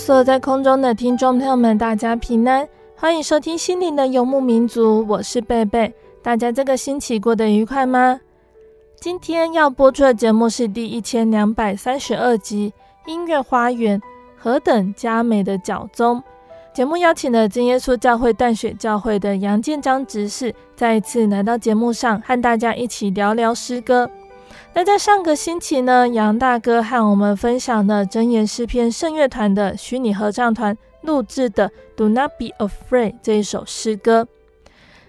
所有在空中的听众朋友们，大家平安。欢迎收听心灵的游牧民族，我是贝贝。大家这个星期过得愉快吗？今天要播出的节目是第一千两百三十二集《音乐花园：何等佳美的脚踪》。节目邀请了真耶稣教会淡水教会的杨建章执事，再一次来到节目上，和大家一起聊聊诗歌。那在上个星期呢，杨大哥和我们分享了真言诗篇圣乐团的虚拟合唱团。录制的《Do Not Be Afraid》这一首诗歌。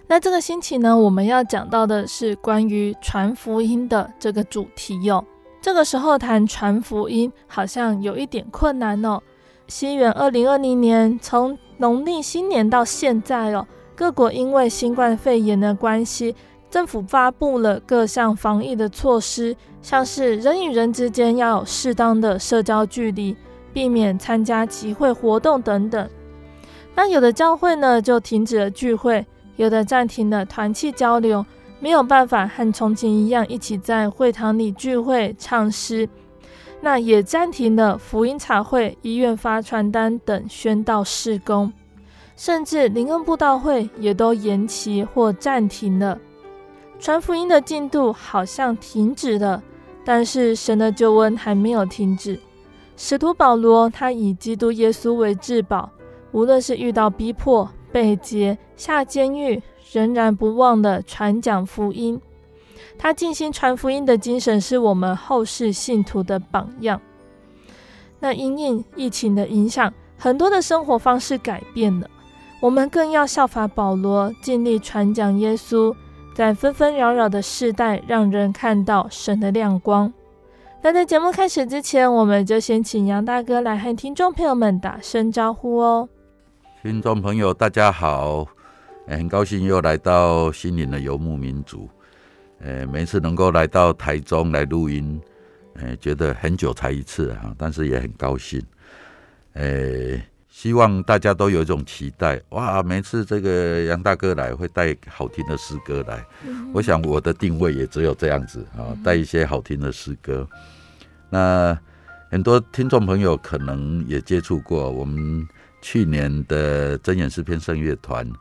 那这个星期呢，我们要讲到的是关于传福音的这个主题哟、哦。这个时候谈传福音好像有一点困难哦。西元二零二零年，从农历新年到现在哦，各国因为新冠肺炎的关系，政府发布了各项防疫的措施，像是人与人之间要有适当的社交距离。避免参加集会活动等等，那有的教会呢就停止了聚会，有的暂停了团契交流，没有办法和从前一样一起在会堂里聚会唱诗，那也暂停了福音茶会、医院发传单等宣道事工，甚至灵恩布道会也都延期或暂停了，传福音的进度好像停止了，但是神的救恩还没有停止。使徒保罗，他以基督耶稣为至宝，无论是遇到逼迫、被劫、下监狱，仍然不忘的传讲福音。他尽心传福音的精神，是我们后世信徒的榜样。那因应疫情的影响，很多的生活方式改变了，我们更要效法保罗，尽力传讲耶稣，在纷纷扰扰的世代，让人看到神的亮光。那在节目开始之前，我们就先请杨大哥来和听众朋友们打声招呼哦。听众朋友，大家好，很高兴又来到心灵的游牧民族。每次能够来到台中来录音，觉得很久才一次啊，但是也很高兴。希望大家都有一种期待哇！每次这个杨大哥来会带好听的诗歌来，嗯、我想我的定位也只有这样子啊，带一些好听的诗歌。那很多听众朋友可能也接触过我们去年的真言诗篇圣乐团，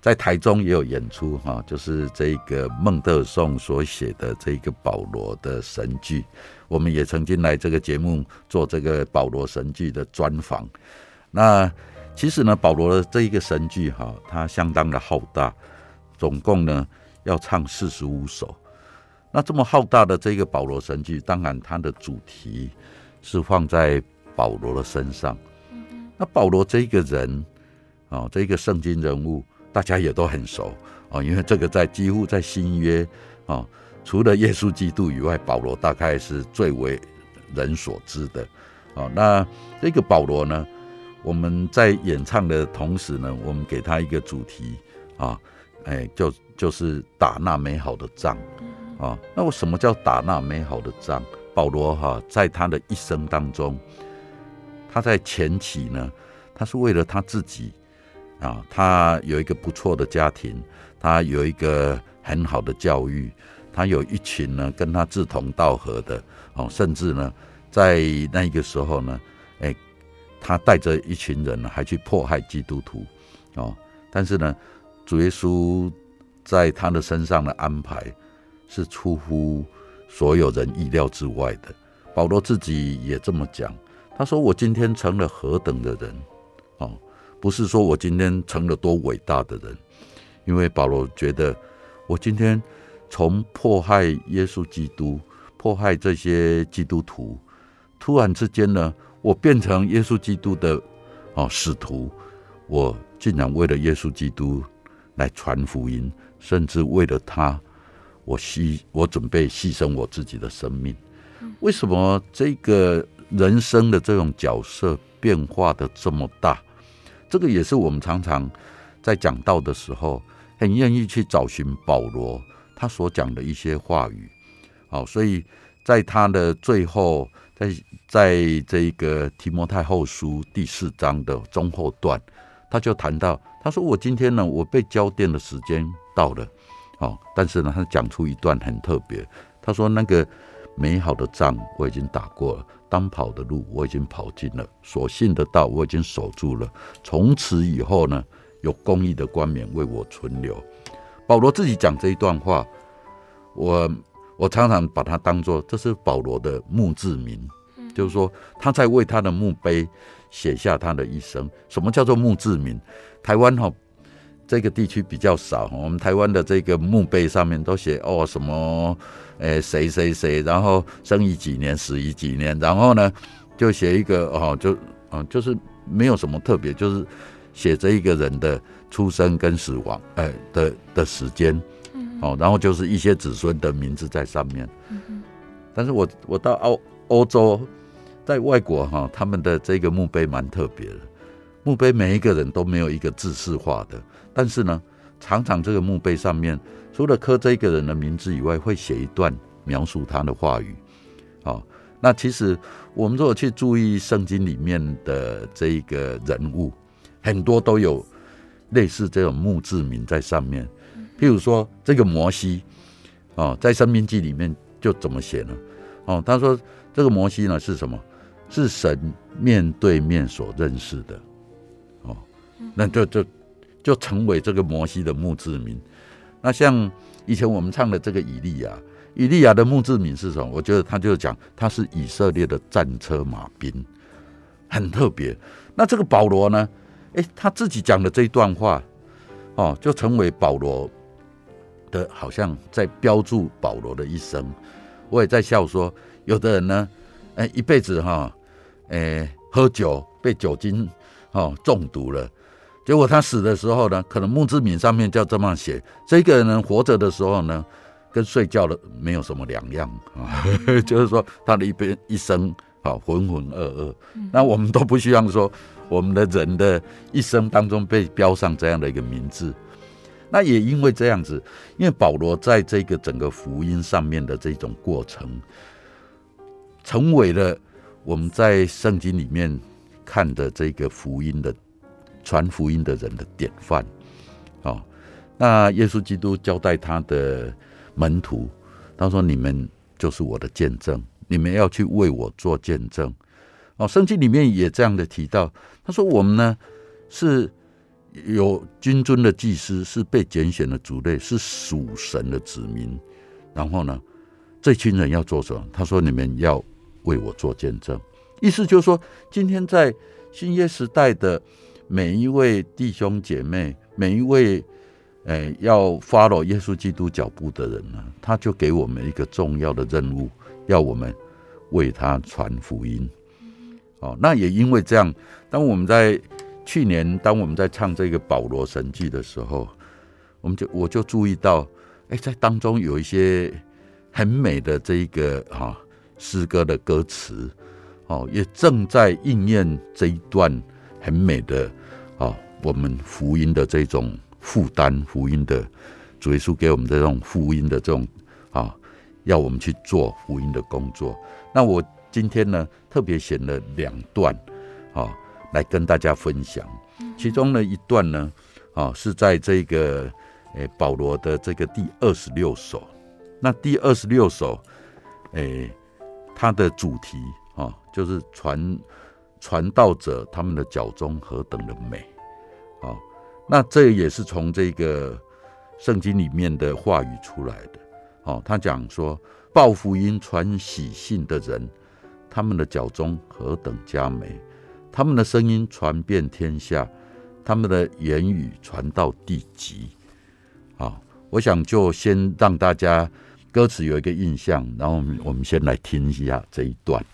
在台中也有演出哈，就是这个孟德尔颂所写的这个保罗的神剧，我们也曾经来这个节目做这个保罗神剧的专访。那其实呢，保罗的这一个神剧哈，它相当的浩大，总共呢要唱四十五首。那这么浩大的这个保罗神剧，当然它的主题是放在保罗的身上。那保罗这一个人啊，这一个圣经人物，大家也都很熟啊，因为这个在几乎在新约啊，除了耶稣基督以外，保罗大概是最为人所知的啊。那这个保罗呢，我们在演唱的同时呢，我们给他一个主题啊，哎，就就是打那美好的仗啊。那我什么叫打那美好的仗？保罗哈、啊，在他的一生当中，他在前期呢，他是为了他自己啊，他有一个不错的家庭，他有一个很好的教育，他有一群呢跟他志同道合的哦、啊，甚至呢，在那个时候呢。他带着一群人，还去迫害基督徒，哦，但是呢，主耶稣在他的身上的安排是出乎所有人意料之外的。保罗自己也这么讲，他说：“我今天成了何等的人，哦，不是说我今天成了多伟大的人，因为保罗觉得我今天从迫害耶稣基督。”迫害这些基督徒，突然之间呢，我变成耶稣基督的哦使徒，我竟然为了耶稣基督来传福音，甚至为了他，我牺我准备牺牲我自己的生命。为什么这个人生的这种角色变化的这么大？这个也是我们常常在讲道的时候，很愿意去找寻保罗他所讲的一些话语。好，所以在他的最后，在在这个提摩太后书第四章的中后段，他就谈到，他说：“我今天呢，我被浇奠的时间到了。”哦，但是呢，他讲出一段很特别，他说：“那个美好的仗我已经打过了，当跑的路我已经跑尽了，所信的道我已经守住了。从此以后呢，有公义的冠冕为我存留。”保罗自己讲这一段话，我。我常常把它当作这是保罗的墓志铭，就是说他在为他的墓碑写下他的一生。什么叫做墓志铭？台湾哈这个地区比较少，我们台湾的这个墓碑上面都写哦什么，诶谁谁谁，然后生于几年，死于几年，然后呢就写一个哦就嗯就是没有什么特别，就是写这一个人的出生跟死亡，哎的的时间。哦，然后就是一些子孙的名字在上面。嗯但是我我到欧欧洲，在外国哈，他们的这个墓碑蛮特别的。墓碑每一个人都没有一个字式化的，但是呢，常常这个墓碑上面除了刻这个人的名字以外，会写一段描述他的话语。好，那其实我们如果去注意圣经里面的这一个人物，很多都有类似这种墓志铭在上面。譬如说，这个摩西，哦，在《申命记》里面就怎么写呢？哦，他说这个摩西呢是什么？是神面对面所认识的，哦，那就就就成为这个摩西的墓志铭。那像以前我们唱的这个以利亚，以利亚的墓志铭是什么？我觉得他就讲他是以色列的战车马兵，很特别。那这个保罗呢？诶，他自己讲的这一段话，哦，就成为保罗。的好像在标注保罗的一生，我也在笑说，有的人呢，哎，一辈子哈，哎，喝酒被酒精哦中毒了，结果他死的时候呢，可能墓志铭上面就这么写：这个人，活着的时候呢，跟睡觉的没有什么两样啊，就是说他的一边一生啊浑浑噩噩。那我们都不希望说我们的人的一生当中被标上这样的一个名字。那也因为这样子，因为保罗在这个整个福音上面的这种过程，成为了我们在圣经里面看的这个福音的传福音的人的典范。哦，那耶稣基督交代他的门徒，他说：“你们就是我的见证，你们要去为我做见证。”哦，圣经里面也这样的提到，他说：“我们呢是。”有君尊的祭司，是被拣选的族类，是属神的子民。然后呢，这群人要做什么？他说：“你们要为我做见证。”意思就是说，今天在新约时代的每一位弟兄姐妹，每一位诶要 follow 耶稣基督脚步的人呢，他就给我们一个重要的任务，要我们为他传福音。哦，那也因为这样，当我们在去年，当我们在唱这个保罗神迹的时候，我们就我就注意到，哎，在当中有一些很美的这一个哈诗歌的歌词，哦，也正在应验这一段很美的啊，我们福音的这种负担，福音的主耶稣给我们的这种福音的这种啊，要我们去做福音的工作。那我今天呢，特别选了两段，啊。来跟大家分享，其中的一段呢，啊，是在这个诶保罗的这个第二十六首。那第二十六首，诶，它的主题啊，就是传传道者他们的脚中何等的美，啊，那这也是从这个圣经里面的话语出来的。哦，他讲说，报福音、传喜信的人，他们的脚中何等佳美，他们的声音传遍天下，他们的言语传到地极。啊，我想就先让大家歌词有一个印象，然后我们我们先来听一下这一段。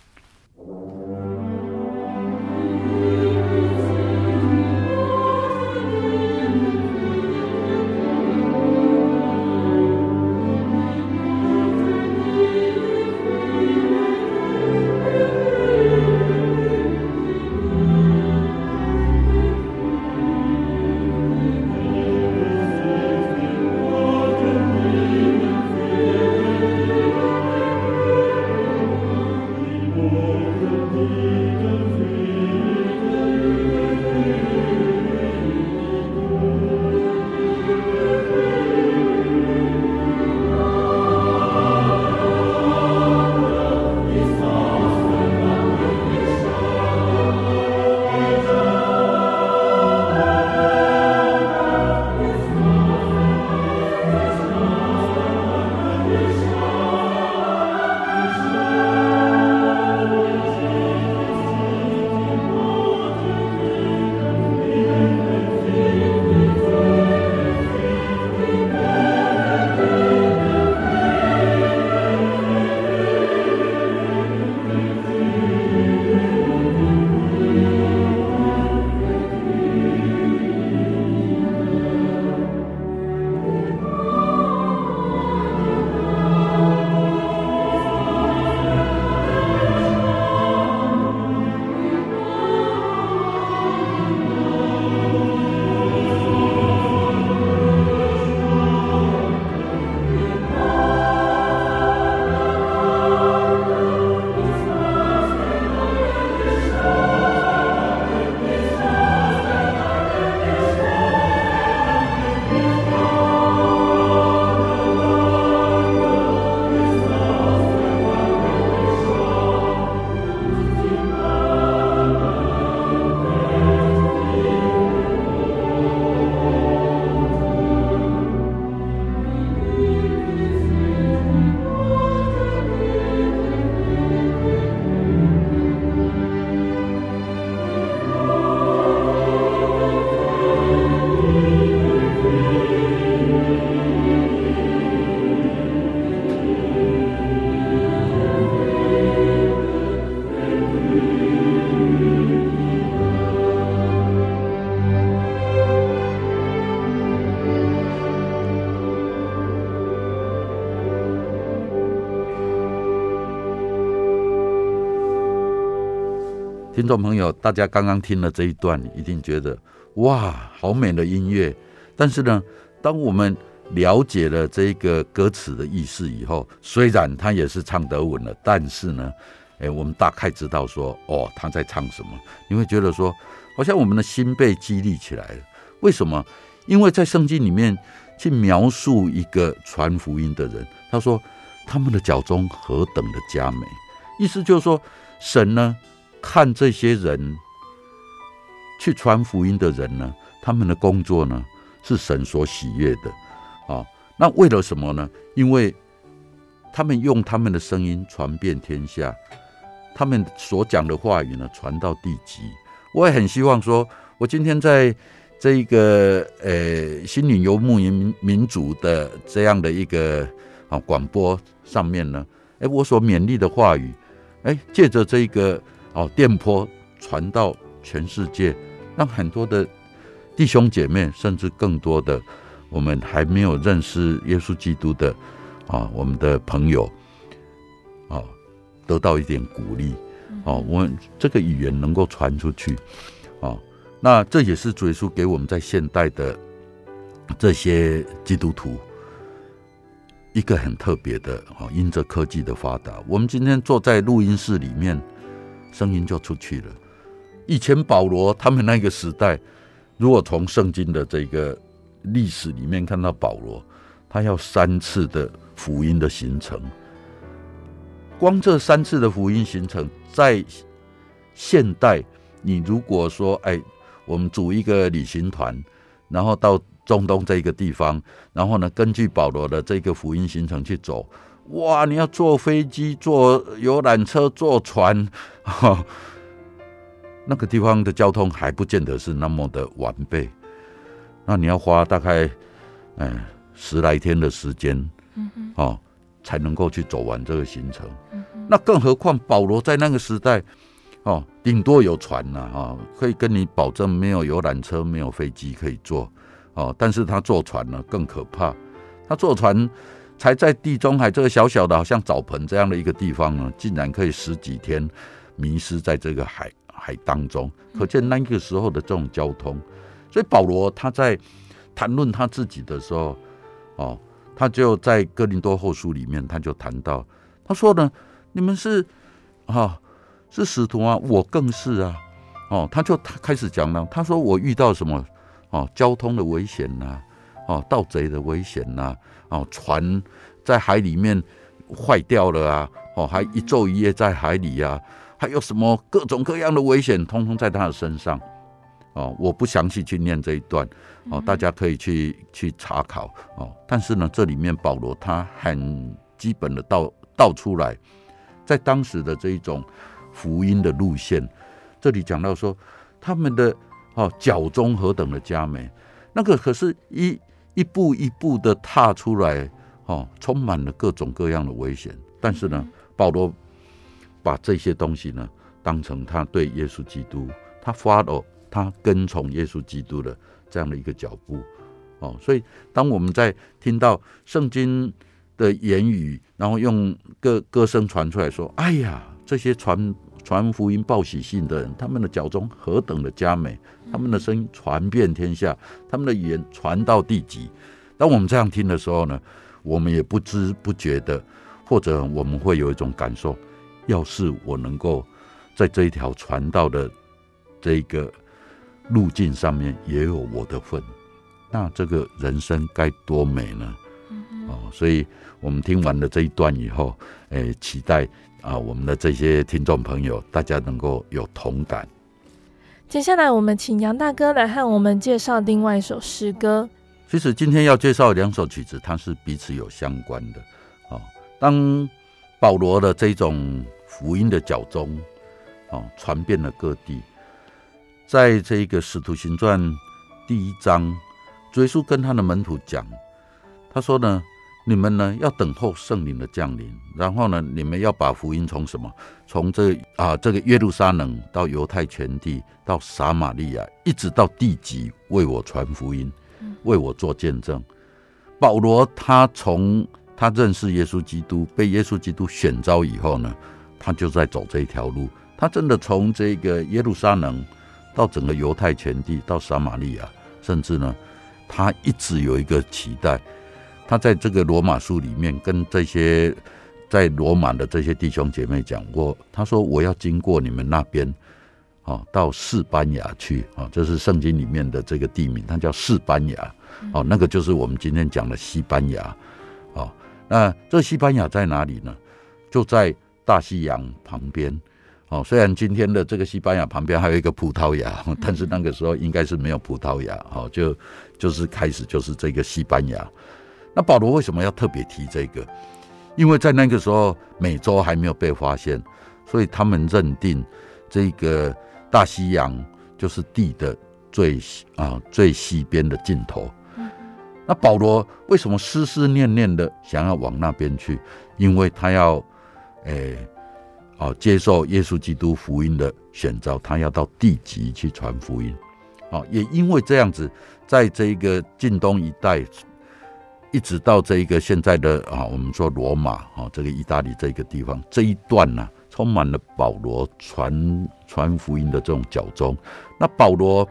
听众朋友，大家刚刚听了这一段，一定觉得哇，好美的音乐。但是呢，当我们了解了这一个歌词的意思以后，虽然他也是唱德文了，但是呢，哎，我们大概知道说，哦，他在唱什么。你会觉得说，好像我们的心被激励起来了。为什么？因为在圣经里面去描述一个传福音的人，他说他们的脚中何等的佳美，意思就是说，神呢。看这些人去传福音的人呢，他们的工作呢是神所喜悦的啊。那为了什么呢？因为他们用他们的声音传遍天下，他们所讲的话语呢传到地极。我也很希望说，我今天在这一个呃心灵游牧民民族的这样的一个啊广播上面呢，哎，我所勉励的话语，哎，借着这个。哦，电波传到全世界，让很多的弟兄姐妹，甚至更多的我们还没有认识耶稣基督的啊，我们的朋友啊，得到一点鼓励。哦，我们这个语言能够传出去，啊，那这也是主耶稣给我们在现代的这些基督徒一个很特别的哦，因着科技的发达，我们今天坐在录音室里面。声音就出去了。以前保罗他们那个时代，如果从圣经的这个历史里面看到保罗，他要三次的福音的行程。光这三次的福音行程，在现代，你如果说，哎，我们组一个旅行团，然后到中东这一个地方，然后呢，根据保罗的这个福音行程去走，哇，你要坐飞机、坐游览车、坐船，哈，那个地方的交通还不见得是那么的完备，那你要花大概，哎，十来天的时间，嗯哼，哦，才能够去走完这个行程。那更何况保罗在那个时代，哦，顶多有船呐，哈，可以跟你保证没有游览车、没有飞机可以坐，哦，但是他坐船呢更可怕，他坐船才在地中海这个小小的，好像澡盆这样的一个地方呢，竟然可以十几天迷失在这个海海当中，可见那个时候的这种交通。所以保罗他在谈论他自己的时候，哦，他就在哥林多后书里面他就谈到，他说呢。你们是啊、哦，是使徒啊，我更是啊，哦，他就他开始讲了，他说我遇到什么哦，交通的危险呐、哦，盗贼的危险呐、哦，船在海里面坏掉了啊，哦，还一昼一夜在海里啊，还有什么各种各样的危险，通通在他的身上，哦，我不详细去念这一段，哦，大家可以去去查考哦，但是呢，这里面保罗他很基本的道道出来。在当时的这一种福音的路线，这里讲到说，他们的哦脚中何等的佳美，那个可是一一步一步的踏出来，哦，充满了各种各样的危险。但是呢，保罗把这些东西呢，当成他对耶稣基督，他 follow 他跟从耶稣基督的这样的一个脚步，哦，所以当我们在听到圣经的言语，然后用歌歌声传出来说：“哎呀，这些传传福音报喜信的人，他们的脚踪何等的佳美，他们的声音传遍天下，他们的语言传到地极。”当我们这样听的时候呢，我们也不知不觉的，或者我们会有一种感受：要是我能够在这一条传道的这个路径上面也有我的份，那这个人生该多美呢？哦，所以。我们听完了这一段以后，诶，期待啊，我们的这些听众朋友，大家能够有同感。接下来，我们请杨大哥来和我们介绍另外一首诗歌。其实今天要介绍两首曲子，它是彼此有相关的。哦，当保罗的这种福音的脚踪，哦，传遍了各地，在这个使徒行传第一章，主耶稣跟他的门徒讲，他说呢。你们呢，要等候圣灵的降临，然后呢，你们要把福音从什么？从这啊这个耶路撒冷到犹太全地，到撒玛利亚，一直到地极，为我传福音，为我做见证。保罗他从他认识耶稣基督，被耶稣基督选召以后呢，他就在走这一条路。他真的从这个耶路撒冷到整个犹太全地，到撒玛利亚，甚至呢，他一直有一个期待。他在这个罗马书里面跟这些在罗马的这些弟兄姐妹讲过，他说：“我要经过你们那边，哦，到士班牙去，哦，这是圣经里面的这个地名，它叫士班牙，哦，那个就是我们今天讲的西班牙，哦，那这西班牙在哪里呢？就在大西洋旁边，哦，虽然今天的这个西班牙旁边还有一个葡萄牙，但是那个时候应该是没有葡萄牙，哦，就就是开始就是这个西班牙。”那保罗为什么要特别提这个？因为在那个时候，美洲还没有被发现，所以他们认定这个大西洋就是地的最啊最西边的尽头。那保罗为什么思思念念的想要往那边去？因为他要诶哦接受耶稣基督福音的选召，他要到地极去传福音。哦，也因为这样子，在这个近东一带。一直到这一个现在的啊，我们说罗马啊，这个意大利这个地方这一段呢、啊，充满了保罗传传福音的这种脚踪。那保罗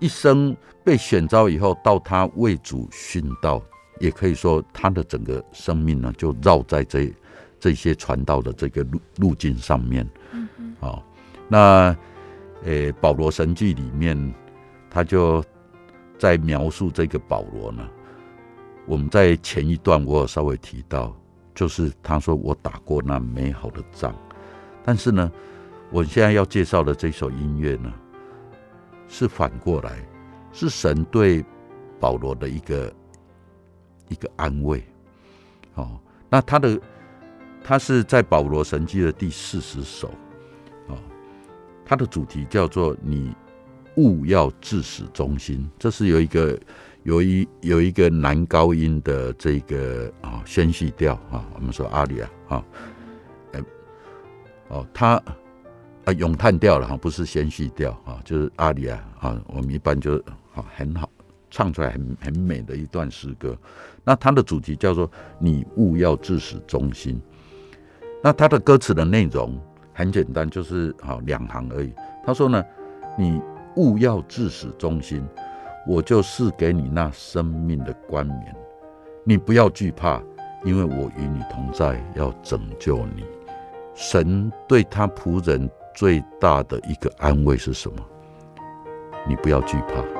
一生被选召以后，到他为主殉道，也可以说他的整个生命呢，就绕在这这些传道的这个路路径上面。嗯嗯。好，那诶，保罗神剧里面，他就在描述这个保罗呢。我们在前一段我有稍微提到，就是他说我打过那美好的仗，但是呢，我现在要介绍的这首音乐呢，是反过来，是神对保罗的一个一个安慰。哦，那他的他是在保罗神迹的第四十首，哦，他的主题叫做“你勿要致死忠心”，这是有一个有一有一个男高音的这个啊宣叙调啊，我们说阿里啊啊，哎，哦，他。啊，咏叹调了哈，不是宣叙调啊，就是阿里啊啊。我们一般就好很好唱出来很很美的一段诗歌。那它的主题叫做“你勿要致死忠心”。那它的歌词的内容很简单，就是好两行而已。他说呢：“你勿要致死忠心，我就赐给你那生命的冠冕。你不要惧怕，因为我与你同在，要拯救你。”神对他仆人。最大的一个安慰是什么？你不要惧怕。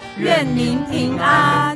愿您平安。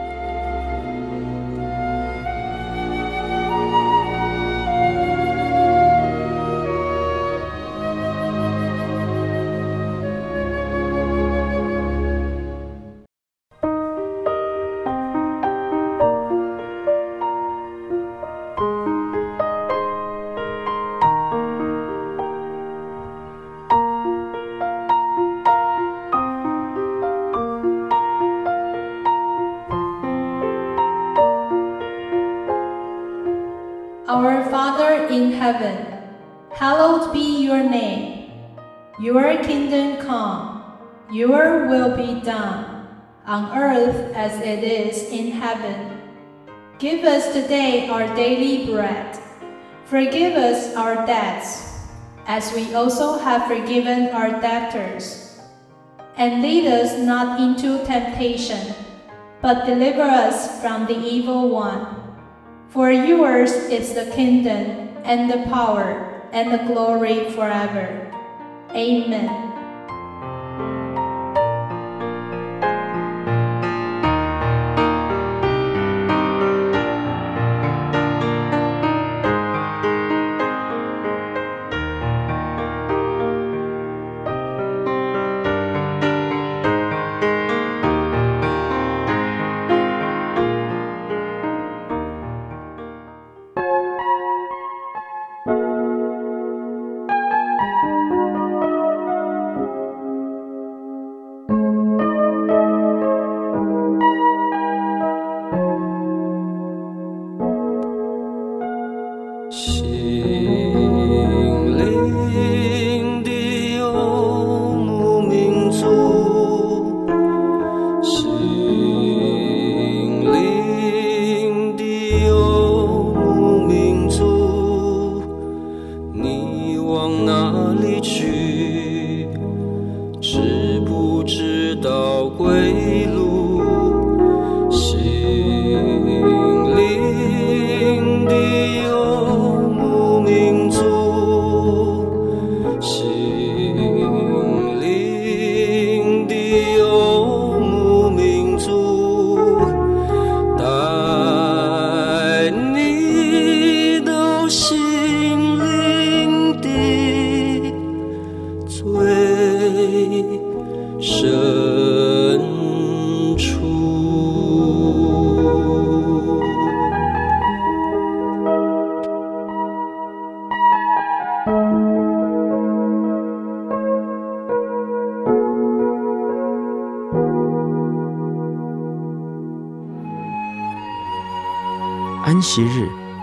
Also have forgiven our debtors. And lead us not into temptation, but deliver us from the evil one. For yours is the kingdom, and the power, and the glory forever. Amen.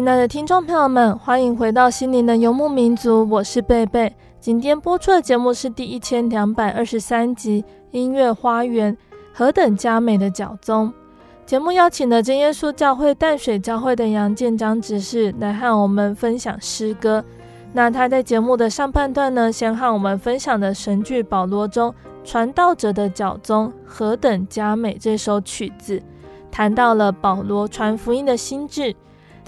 亲爱的听众朋友们，欢迎回到心灵的游牧民族，我是贝贝。今天播出的节目是第一千两百二十三集《音乐花园》，何等佳美的脚宗。节目邀请了真耶稣教会淡水教会的杨建章执事来和我们分享诗歌。那他在节目的上半段呢，先和我们分享的神剧《保罗》中传道者的脚宗何等佳美这首曲子，谈到了保罗传福音的心志。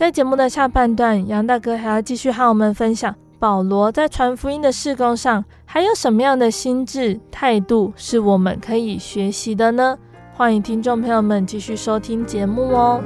在节目的下半段，杨大哥还要继续和我们分享保罗在传福音的事工上还有什么样的心智态度是我们可以学习的呢？欢迎听众朋友们继续收听节目哦。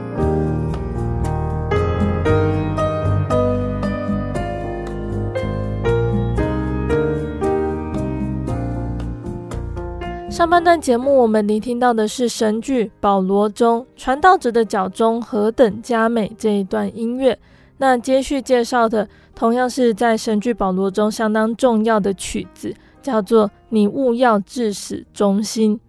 上半段节目，我们聆听到的是神剧《保罗》中传道者的脚中何等佳美这一段音乐。那接续介绍的，同样是在神剧《保罗》中相当重要的曲子，叫做《你勿要致死忠心》。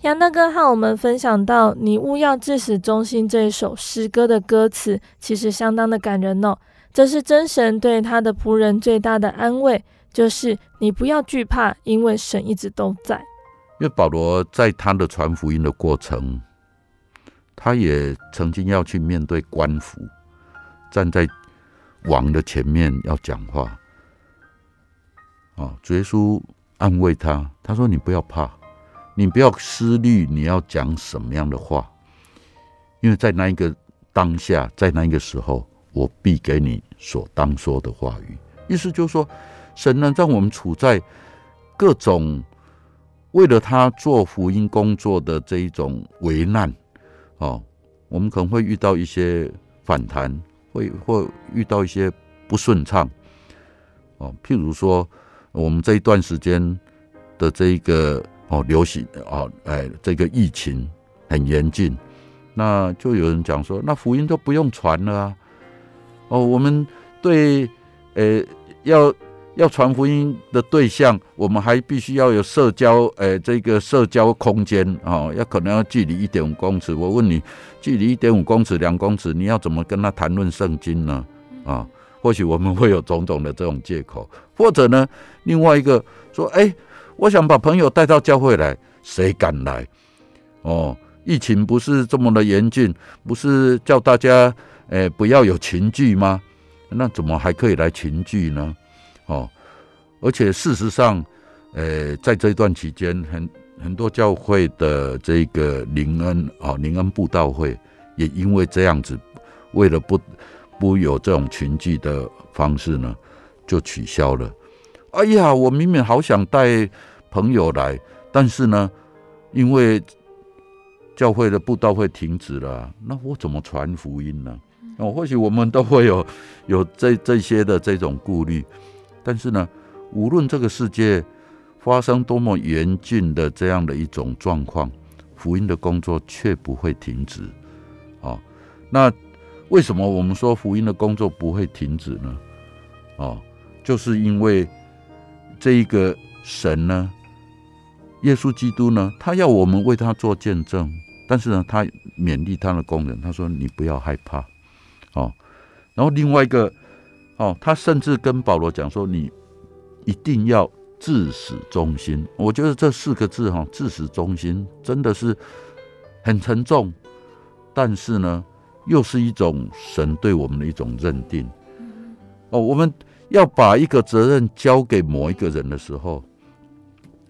杨大哥和我们分享到，《你勿要致死忠心》这一首诗歌的歌词，其实相当的感人哦。这是真神对他的仆人最大的安慰，就是你不要惧怕，因为神一直都在。因为保罗在他的传福音的过程，他也曾经要去面对官府，站在王的前面要讲话。啊，主耶稣安慰他，他说：“你不要怕，你不要思虑你要讲什么样的话，因为在那一个当下，在那一个时候，我必给你所当说的话语。”意思就是说，神呢，让我们处在各种。为了他做福音工作的这一种危难，哦，我们可能会遇到一些反弹，会会遇到一些不顺畅，哦，譬如说我们这一段时间的这一个哦流行哦，哎，这个疫情很严峻，那就有人讲说，那福音都不用传了啊，哦，我们对，呃，要。要传福音的对象，我们还必须要有社交，诶、欸，这个社交空间哦，要可能要距离一点五公尺。我问你，距离一点五公尺、两公尺，你要怎么跟他谈论圣经呢？啊，或许我们会有种种的这种借口，或者呢，另外一个说，哎、欸，我想把朋友带到教会来，谁敢来？哦，疫情不是这么的严峻，不是叫大家，诶、欸，不要有群聚吗？那怎么还可以来群聚呢？哦，而且事实上，呃，在这一段期间，很很多教会的这个灵恩啊，灵恩布道会，也因为这样子，为了不不有这种群聚的方式呢，就取消了。哎呀，我明明好想带朋友来，但是呢，因为教会的布道会停止了，那我怎么传福音呢？哦，或许我们都会有有这这些的这种顾虑，但是呢，无论这个世界发生多么严峻的这样的一种状况，福音的工作却不会停止。哦，那为什么我们说福音的工作不会停止呢？哦，就是因为。这一个神呢，耶稣基督呢，他要我们为他做见证，但是呢，他勉励他的工人，他说：“你不要害怕。”哦，然后另外一个，哦，他甚至跟保罗讲说：“你一定要至死忠心。”我觉得这四个字哈，“至死忠心”真的是很沉重，但是呢，又是一种神对我们的一种认定。哦，我们。要把一个责任交给某一个人的时候，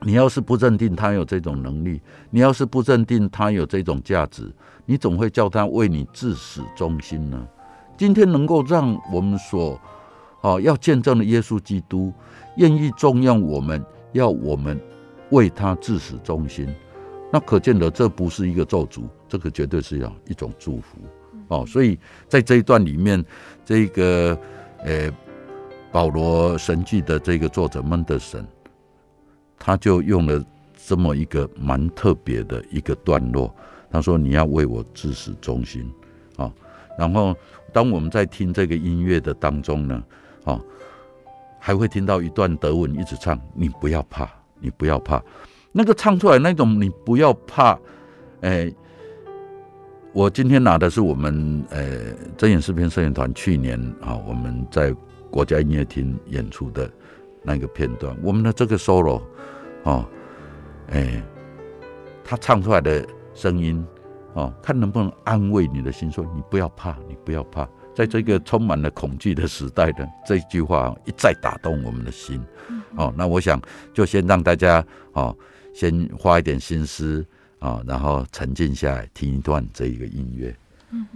你要是不认定他有这种能力，你要是不认定他有这种价值，你总会叫他为你至死忠心呢？今天能够让我们所啊要见证的耶稣基督愿意重用我们，要我们为他至死忠心，那可见得这不是一个咒诅，这个绝对是要一种祝福哦。所以在这一段里面，这个呃。保罗神迹的这个作者孟德神，他就用了这么一个蛮特别的一个段落。他说：“你要为我至死忠心啊！”然后，当我们在听这个音乐的当中呢，啊，还会听到一段德文一直唱：“你不要怕，你不要怕。”那个唱出来那种“你不要怕”，哎，我今天拿的是我们呃真言诗篇圣乐团去年啊，我们在。国家音乐厅演出的那个片段，我们的这个 solo，哦，哎，他唱出来的声音，哦，看能不能安慰你的心，说你不要怕，你不要怕，在这个充满了恐惧的时代呢这句话一再打动我们的心，哦，那我想就先让大家哦，先花一点心思啊，然后沉静下来听一段这一个音乐。嗯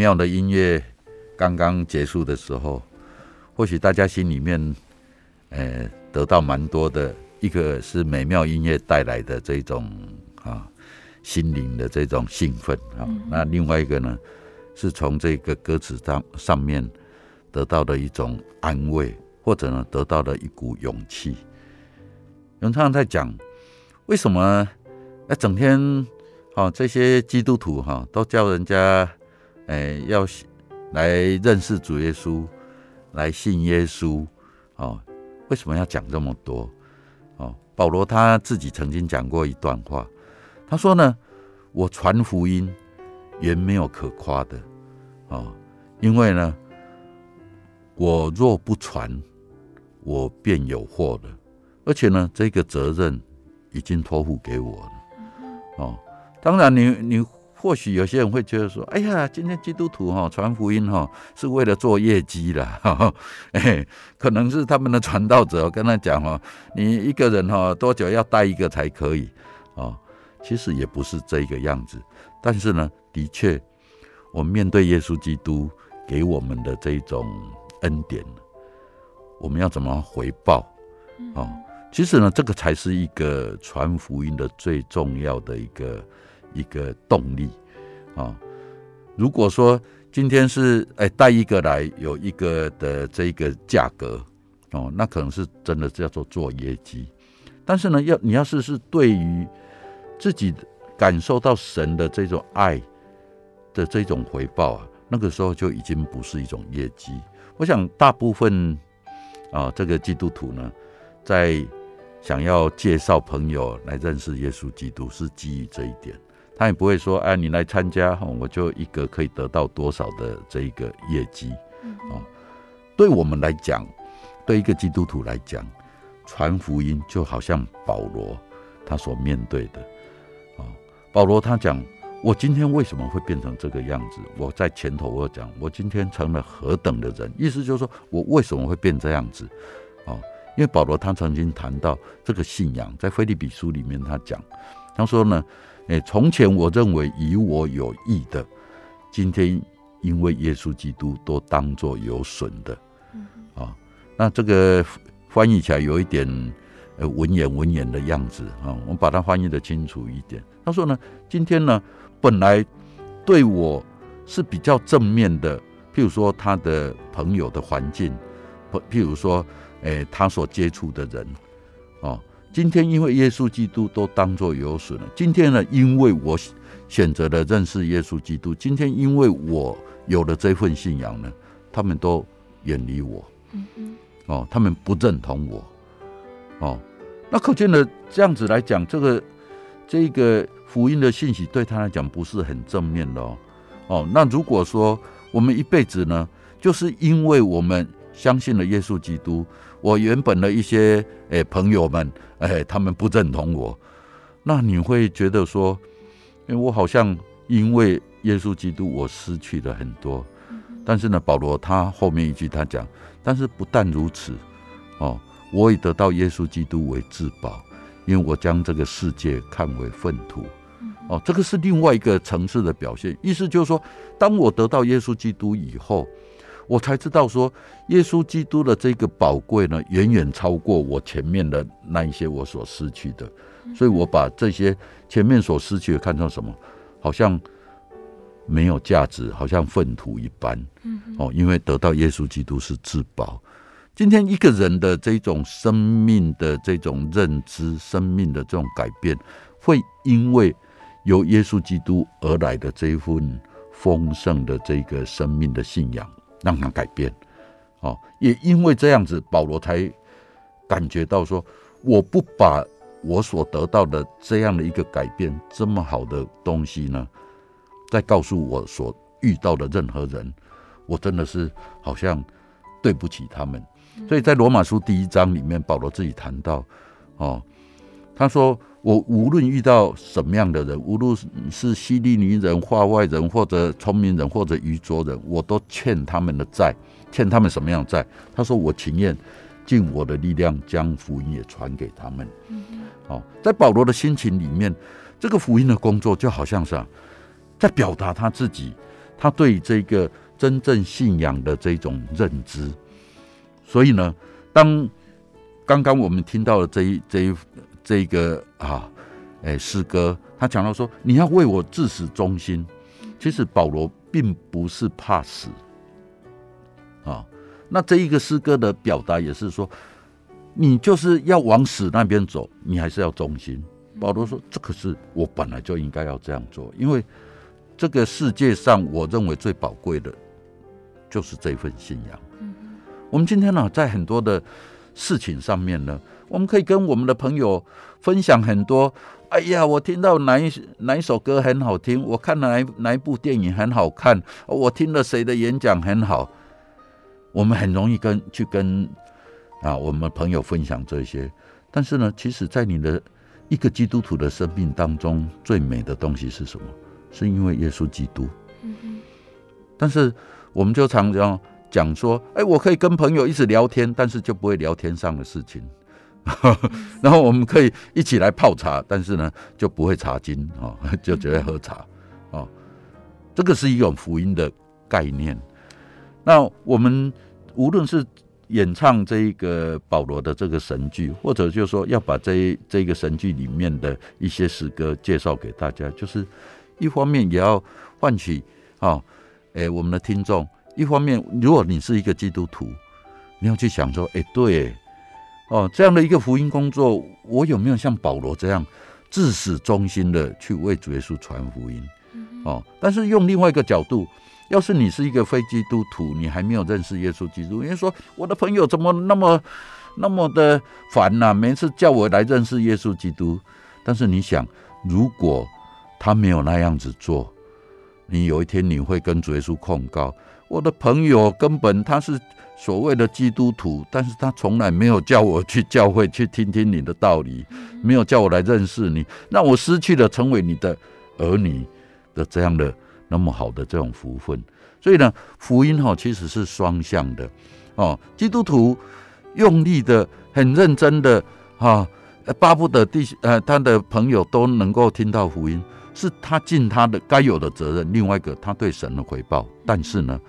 妙的音乐刚刚结束的时候，或许大家心里面，呃，得到蛮多的。一个是美妙音乐带来的这种啊心灵的这种兴奋啊，那另外一个呢，是从这个歌词上上面得到的一种安慰，或者呢得到了一股勇气。有人常常在讲，为什么那整天啊这些基督徒哈都叫人家哎要来认识主耶稣，来信耶稣啊？为什么要讲这么多哦？保罗他自己曾经讲过一段话，他说呢：“我传福音原没有可夸的啊，因为呢，我若不传，我便有祸了。而且呢，这个责任已经托付给我了。哦，当然，你你。”或许有些人会觉得说：“哎呀，今天基督徒哈传福音哈是为了做业绩啦，哎，可能是他们的传道者跟他讲哦，你一个人哈多久要带一个才可以啊？其实也不是这个样子。但是呢，的确，我们面对耶稣基督给我们的这种恩典，我们要怎么回报哦？其实呢，这个才是一个传福音的最重要的一个。”一个动力啊！如果说今天是哎带一个来有一个的这个价格哦，那可能是真的叫做做业绩。但是呢，要你要是是对于自己感受到神的这种爱的这种回报啊，那个时候就已经不是一种业绩。我想大部分啊，这个基督徒呢，在想要介绍朋友来认识耶稣基督，是基于这一点。他也不会说，哎，你来参加，我就一个可以得到多少的这一个业绩，啊，对我们来讲，对一个基督徒来讲，传福音就好像保罗他所面对的，啊，保罗他讲，我今天为什么会变成这个样子？我在前头我讲，我今天成了何等的人，意思就是说我为什么会变这样子？啊，因为保罗他曾经谈到这个信仰，在菲利比书里面他讲，他说呢。哎，从前我认为与我有益的，今天因为耶稣基督都当作有损的，啊，那这个翻译起来有一点呃文言文言的样子啊，我们把它翻译的清楚一点。他说呢，今天呢本来对我是比较正面的，譬如说他的朋友的环境，譬如说哎他所接触的人，啊。今天因为耶稣基督都当作有损了。今天呢，因为我选择了认识耶稣基督，今天因为我有了这份信仰呢，他们都远离我，哦，他们不认同我，哦，那可见呢这样子来讲，这个这个福音的信息对他来讲不是很正面的哦，哦，那如果说我们一辈子呢，就是因为我们相信了耶稣基督。我原本的一些诶、朋友们，诶、他们不认同我，那你会觉得说，因为我好像因为耶稣基督，我失去了很多。但是呢，保罗他后面一句他讲，但是不但如此，哦，我已得到耶稣基督为至宝，因为我将这个世界看为粪土。哦，这个是另外一个层次的表现，意思就是说，当我得到耶稣基督以后。我才知道说，耶稣基督的这个宝贵呢，远远超过我前面的那一些我所失去的，所以我把这些前面所失去的看成什么？好像没有价值，好像粪土一般。哦，因为得到耶稣基督是至宝。今天一个人的这种生命的这种认知，生命的这种改变，会因为由耶稣基督而来的这一份丰盛的这个生命的信仰。让他改变，哦，也因为这样子，保罗才感觉到说，我不把我所得到的这样的一个改变，这么好的东西呢，再告诉我所遇到的任何人，我真的是好像对不起他们。所以在罗马书第一章里面，保罗自己谈到，哦，他说。我无论遇到什么样的人，无论是希利尼人、化外人，或者聪明人，或者愚拙人，我都欠他们的债，欠他们什么样的债？他说：“我情愿尽我的力量，将福音也传给他们。”哦，在保罗的心情里面，这个福音的工作就好像是在表达他自己，他对这个真正信仰的这种认知。所以呢，当刚刚我们听到了这一这一这一个啊，哎，诗歌，他讲到说，你要为我至死忠心。其实保罗并不是怕死啊。那这一个诗歌的表达也是说，你就是要往死那边走，你还是要忠心。保罗说，这可是我本来就应该要这样做，因为这个世界上我认为最宝贵的，就是这份信仰。我们今天呢，在很多的事情上面呢，我们可以跟我们的朋友分享很多。哎呀，我听到哪一哪一首歌很好听，我看哪哪一部电影很好看，我听了谁的演讲很好，我们很容易跟去跟啊我们朋友分享这些。但是呢，其实，在你的一个基督徒的生命当中，最美的东西是什么？是因为耶稣基督。但是我们就常常讲说，哎，我可以跟朋友一直聊天，但是就不会聊天上的事情。然后我们可以一起来泡茶，但是呢，就不会查经啊，就只会喝茶啊。这个是一种福音的概念。那我们无论是演唱这一个保罗的这个神剧，或者就是说要把这这个神剧里面的一些诗歌介绍给大家，就是一方面也要唤起啊，诶，我们的听众；一方面，如果你是一个基督徒，你要去想说，诶，对。哦，这样的一个福音工作，我有没有像保罗这样至死忠心的去为主耶稣传福音？哦，但是用另外一个角度，要是你是一个非基督徒，你还没有认识耶稣基督，因为说我的朋友怎么那么那么的烦呐、啊？每次叫我来认识耶稣基督，但是你想，如果他没有那样子做，你有一天你会跟主耶稣控告，我的朋友根本他是。所谓的基督徒，但是他从来没有叫我去教会去听听你的道理，没有叫我来认识你，那我失去了成为你的儿女的这样的那么好的这种福分。所以呢，福音哈其实是双向的哦。基督徒用力的、很认真的哈，巴不得弟呃他的朋友都能够听到福音，是他尽他的该有的责任。另外一个，他对神的回报。但是呢，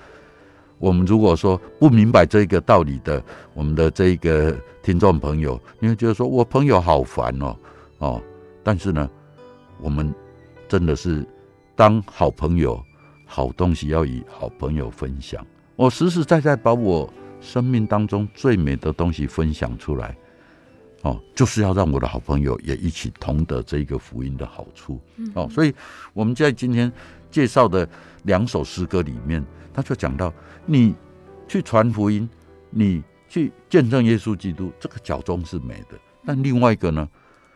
我们如果说不明白这个道理的，我们的这个听众朋友，你会觉得说我朋友好烦哦哦，但是呢，我们真的是当好朋友，好东西要与好朋友分享。我实实在在把我生命当中最美的东西分享出来，哦，就是要让我的好朋友也一起同得这个福音的好处哦。所以我们在今天介绍的两首诗歌里面。他就讲到，你去传福音，你去见证耶稣基督，这个脚踪是美的。但另外一个呢，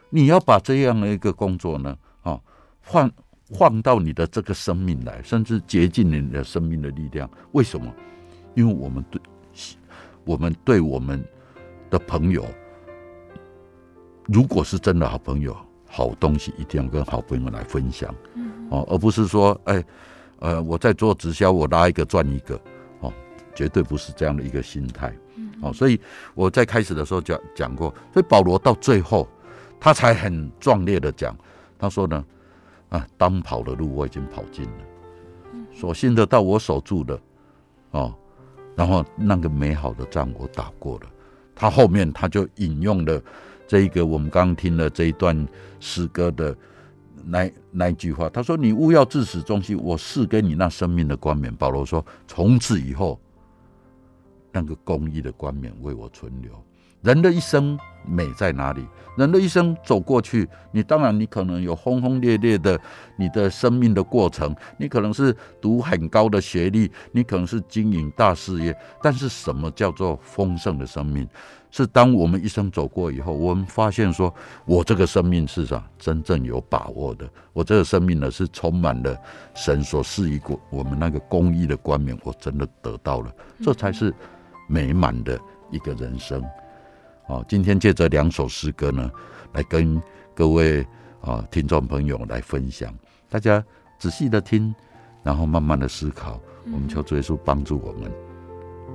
你要把这样的一个工作呢，啊，换换到你的这个生命来，甚至竭尽你的生命的力量。为什么？因为我们对，我们对我们的朋友，如果是真的好朋友，好东西一定要跟好朋友来分享，哦，而不是说，哎。呃，我在做直销，我拉一个赚一个，哦，绝对不是这样的一个心态，哦，所以我在开始的时候讲讲过，所以保罗到最后，他才很壮烈的讲，他说呢，啊，当跑的路我已经跑尽了，所幸的到我守住了，哦，然后那个美好的仗我打过了，他后面他就引用了这一个我们刚刚听了这一段诗歌的。那那一句话，他说：“你勿要至死忠心，我赐给你那生命的冠冕。”保罗说：“从此以后，那个公义的冠冕为我存留。人的一生美在哪里？人的一生走过去，你当然你可能有轰轰烈烈的你的生命的过程，你可能是读很高的学历，你可能是经营大事业，但是什么叫做丰盛的生命？”是当我们一生走过以后，我们发现说，我这个生命是啥真正有把握的？我这个生命呢，是充满了神所赐予过我们那个公义的冠冕，我真的得到了，这才是美满的一个人生。啊，今天借着两首诗歌呢，来跟各位啊听众朋友来分享，大家仔细的听，然后慢慢的思考，我们求主耶稣帮助我们，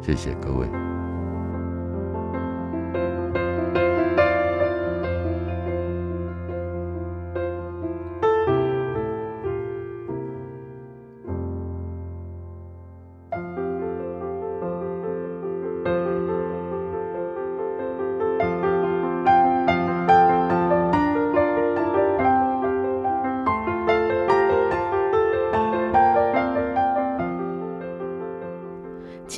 谢谢各位。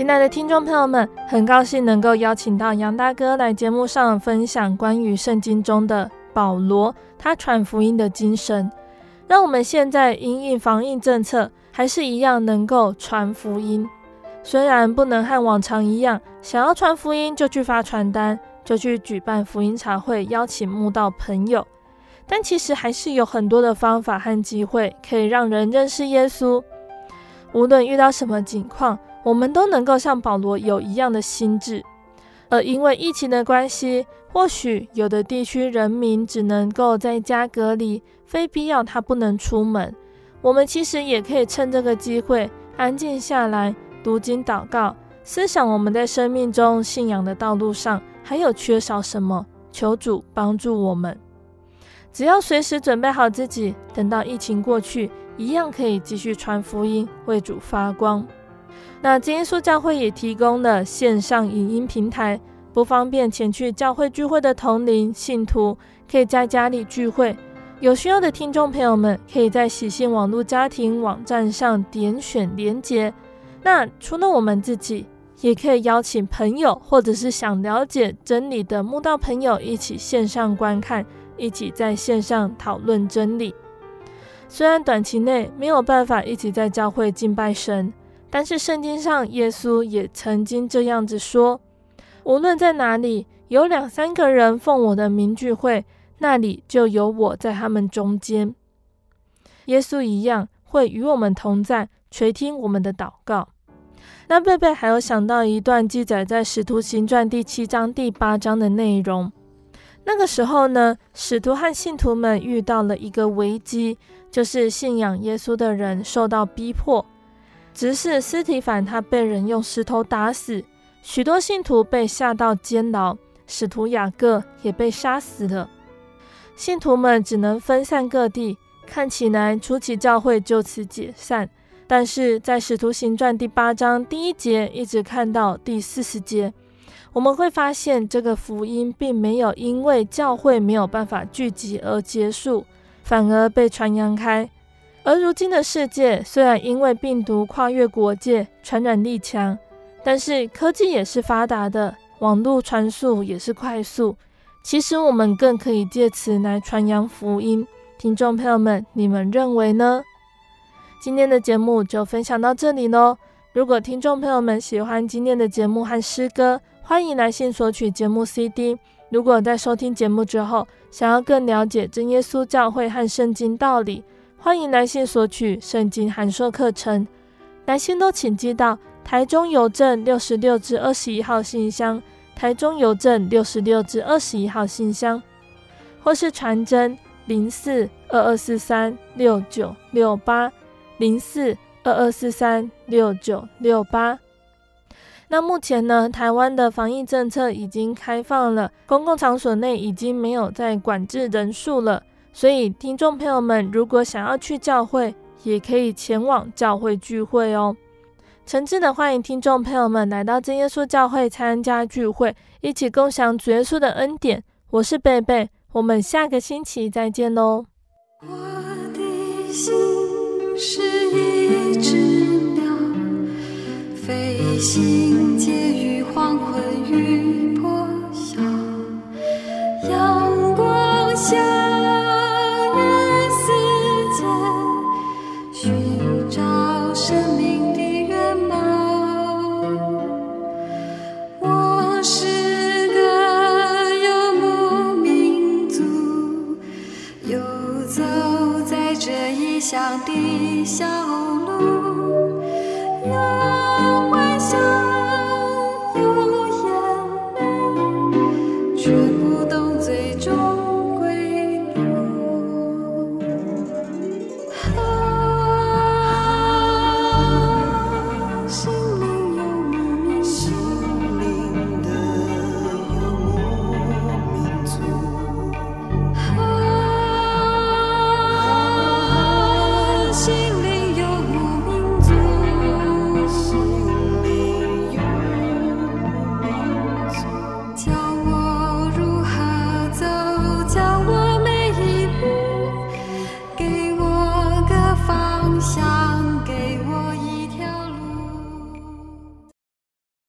亲爱的听众朋友们，很高兴能够邀请到杨大哥来节目上分享关于圣经中的保罗他传福音的精神，让我们现在因应防疫政策，还是一样能够传福音。虽然不能和往常一样，想要传福音就去发传单，就去举办福音茶会，邀请慕道朋友，但其实还是有很多的方法和机会可以让人认识耶稣。无论遇到什么境况，我们都能够像保罗有一样的心智，而因为疫情的关系，或许有的地区人民只能够在家隔离，非必要他不能出门。我们其实也可以趁这个机会安静下来，读经祷告，思想我们在生命中信仰的道路上还有缺少什么，求主帮助我们。只要随时准备好自己，等到疫情过去，一样可以继续传福音，为主发光。那今耶稣教会也提供了线上影音平台，不方便前去教会聚会的同龄信徒，可以在家里聚会。有需要的听众朋友们，可以在喜信网络家庭网站上点选连结。那除了我们自己，也可以邀请朋友，或者是想了解真理的慕道朋友，一起线上观看，一起在线上讨论真理。虽然短期内没有办法一起在教会敬拜神。但是圣经上，耶稣也曾经这样子说：“无论在哪里有两三个人奉我的名聚会，那里就有我在他们中间。”耶稣一样会与我们同在，垂听我们的祷告。那贝贝还有想到一段记载在《使徒行传》第七章、第八章的内容。那个时候呢，使徒和信徒们遇到了一个危机，就是信仰耶稣的人受到逼迫。执事司提反，他被人用石头打死，许多信徒被下到监牢，使徒雅各也被杀死了。信徒们只能分散各地，看起来初期教会就此解散。但是在《使徒行传》第八章第一节一直看到第四十节，我们会发现这个福音并没有因为教会没有办法聚集而结束，反而被传扬开。而如今的世界，虽然因为病毒跨越国界，传染力强，但是科技也是发达的，网络传输也是快速。其实我们更可以借此来传扬福音。听众朋友们，你们认为呢？今天的节目就分享到这里喽。如果听众朋友们喜欢今天的节目和诗歌，欢迎来信索取节目 CD。如果在收听节目之后，想要更了解真耶稣教会和圣经道理，欢迎来信索取圣经函授课程，来信都请寄到台中邮政六十六至二十一号信箱，台中邮政六十六至二十一号信箱，或是传真零四二二四三六九六八零四二二四三六九六八。那目前呢，台湾的防疫政策已经开放了，公共场所内已经没有再管制人数了。所以听众朋友们如果想要去教会，也可以前往教会聚会哦。诚挚的欢迎听众朋友们来到真耶稣教会参加聚会，一起共享主耶稣的恩典。我是贝贝，我们下个星期再见哦。我的心是一只鸟，飞行介于黄昏与破晓，阳光下。笑。